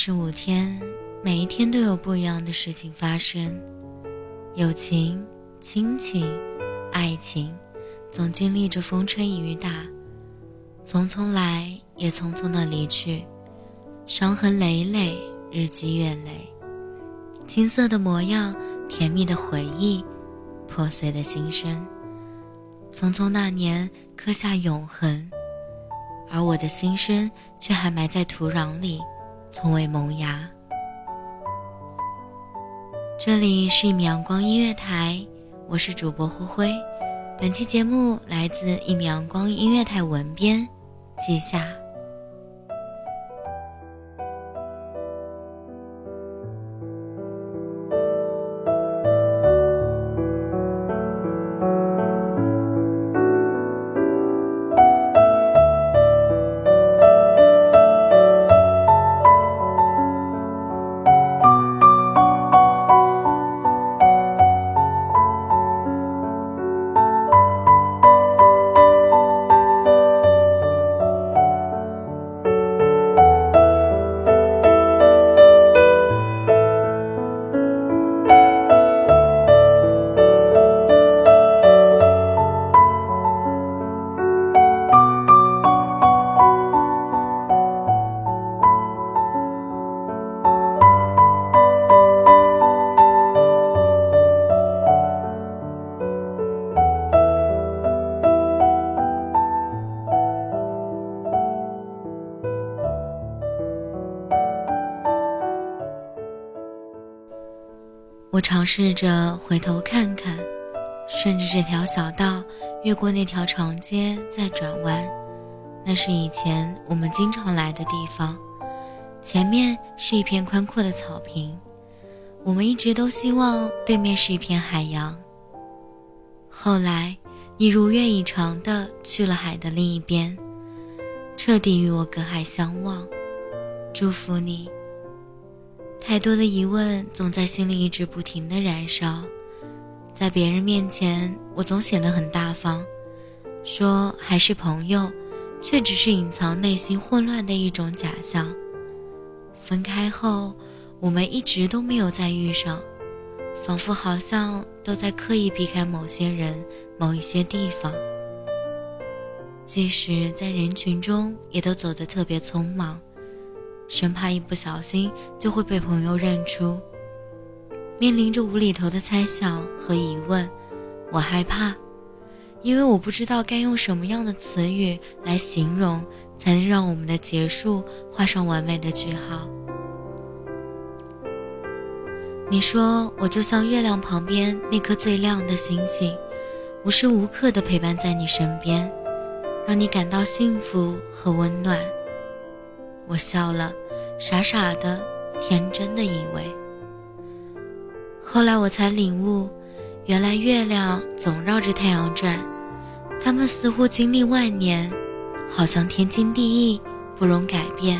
十五天，每一天都有不一样的事情发生。友情、亲情、爱情，总经历着风吹雨打，匆匆来，也匆匆的离去，伤痕累累，日积月累，青涩的模样，甜蜜的回忆，破碎的心声。匆匆那年，刻下永恒。而我的心声却还埋在土壤里，从未萌芽。这里是一米阳光音乐台，我是主播灰灰。本期节目来自一米阳光音乐台文编季夏。我尝试着回头看看，顺着这条小道，越过那条长街，再转弯。那是以前我们经常来的地方，前面是一片宽阔的草坪。我们一直都希望对面是一片海洋。后来，你如愿以偿的去了海的另一边，彻底与我隔海相望。祝福你。太多的疑问总在心里一直不停的燃烧，在别人面前我总显得很大方，说还是朋友，却只是隐藏内心混乱的一种假象。分开后，我们一直都没有再遇上，仿佛好像都在刻意避开某些人、某一些地方，即使在人群中，也都走得特别匆忙。生怕一不小心就会被朋友认出。面临着无厘头的猜想和疑问，我害怕，因为我不知道该用什么样的词语来形容，才能让我们的结束画上完美的句号。你说我就像月亮旁边那颗最亮的星星，无时无刻的陪伴在你身边，让你感到幸福和温暖。我笑了，傻傻的、天真的以为。后来我才领悟，原来月亮总绕着太阳转，它们似乎经历万年，好像天经地义，不容改变。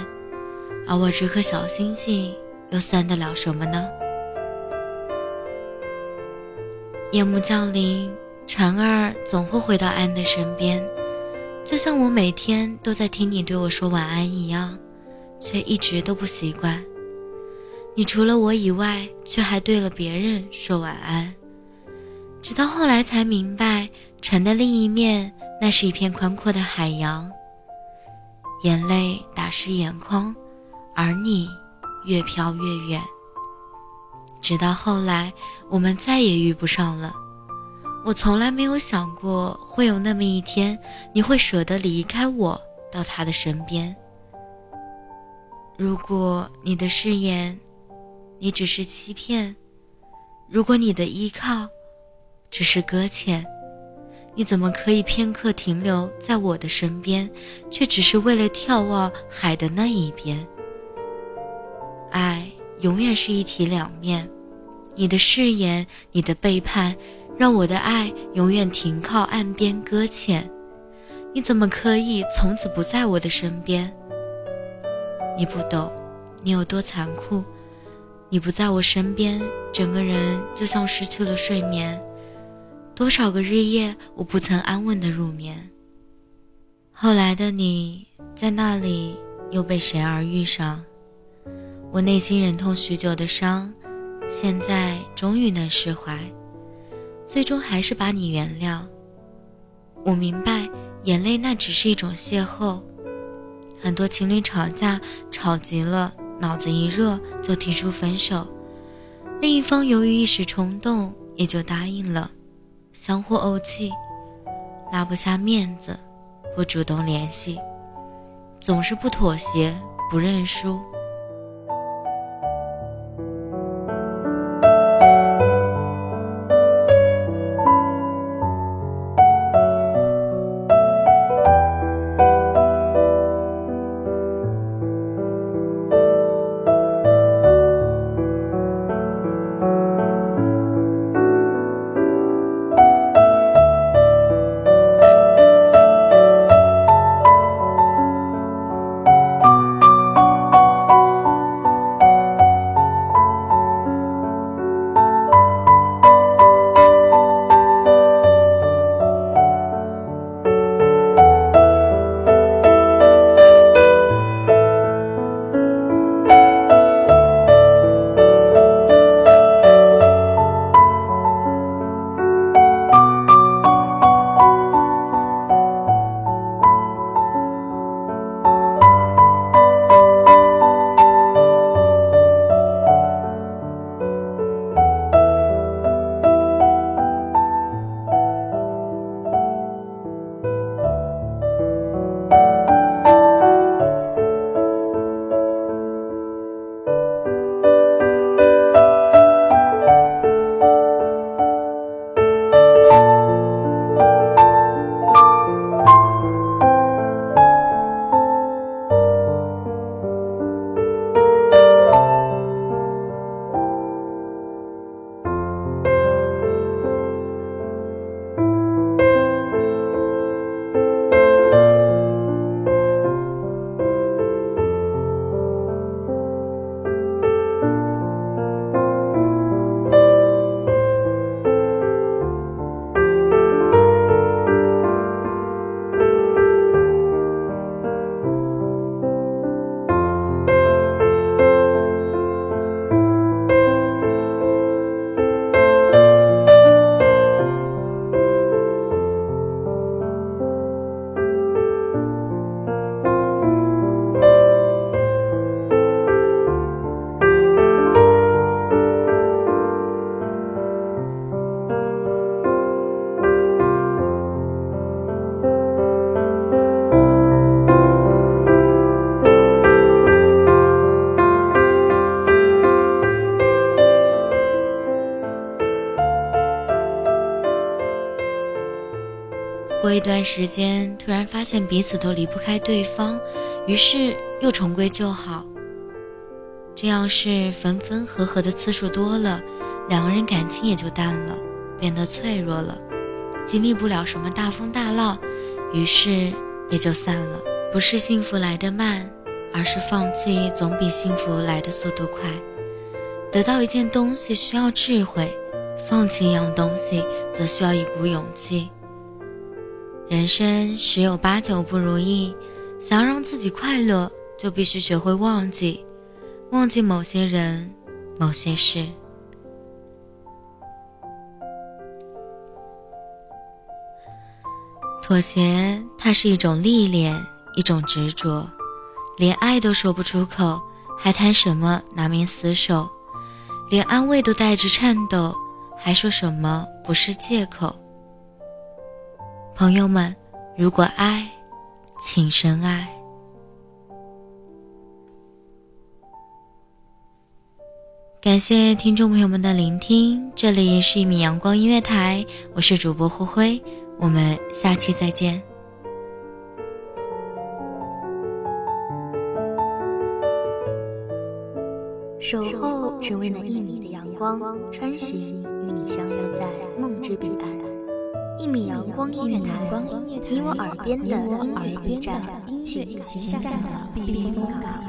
而我这颗小星星，又算得了什么呢？夜幕降临，船儿总会回到安的身边，就像我每天都在听你对我说晚安一样。却一直都不习惯。你除了我以外，却还对了别人说晚安。直到后来才明白，船的另一面，那是一片宽阔的海洋。眼泪打湿眼眶，而你越飘越远。直到后来，我们再也遇不上了。我从来没有想过会有那么一天，你会舍得离开我到他的身边。如果你的誓言，你只是欺骗；如果你的依靠，只是搁浅，你怎么可以片刻停留在我的身边，却只是为了眺望海的那一边？爱永远是一体两面，你的誓言，你的背叛。让我的爱永远停靠岸边搁浅，你怎么可以从此不在我的身边？你不懂，你有多残酷。你不在我身边，整个人就像失去了睡眠。多少个日夜，我不曾安稳的入眠。后来的你在那里又被谁而遇上？我内心忍痛许久的伤，现在终于能释怀。最终还是把你原谅。我明白，眼泪那只是一种邂逅。很多情侣吵架，吵急了，脑子一热就提出分手，另一方由于一时冲动也就答应了，相互怄气，拉不下面子，不主动联系，总是不妥协，不认输。过一段时间，突然发现彼此都离不开对方，于是又重归旧好。这样是分分合合的次数多了，两个人感情也就淡了，变得脆弱了，经历不了什么大风大浪，于是也就散了。不是幸福来得慢，而是放弃总比幸福来的速度快。得到一件东西需要智慧，放弃一样东西则需要一股勇气。人生十有八九不如意，想要让自己快乐，就必须学会忘记，忘记某些人、某些事。妥协，它是一种历练，一种执着。连爱都说不出口，还谈什么拿命厮守？连安慰都带着颤抖，还说什么不是借口？朋友们，如果爱，请深爱。感谢听众朋友们的聆听，这里是一米阳光音乐台，我是主播灰灰，我们下期再见。守候只为那一米的阳光，穿行与你相约在梦之彼岸。一米阳光音乐台，你我耳边的音乐驿站，情感的避风港。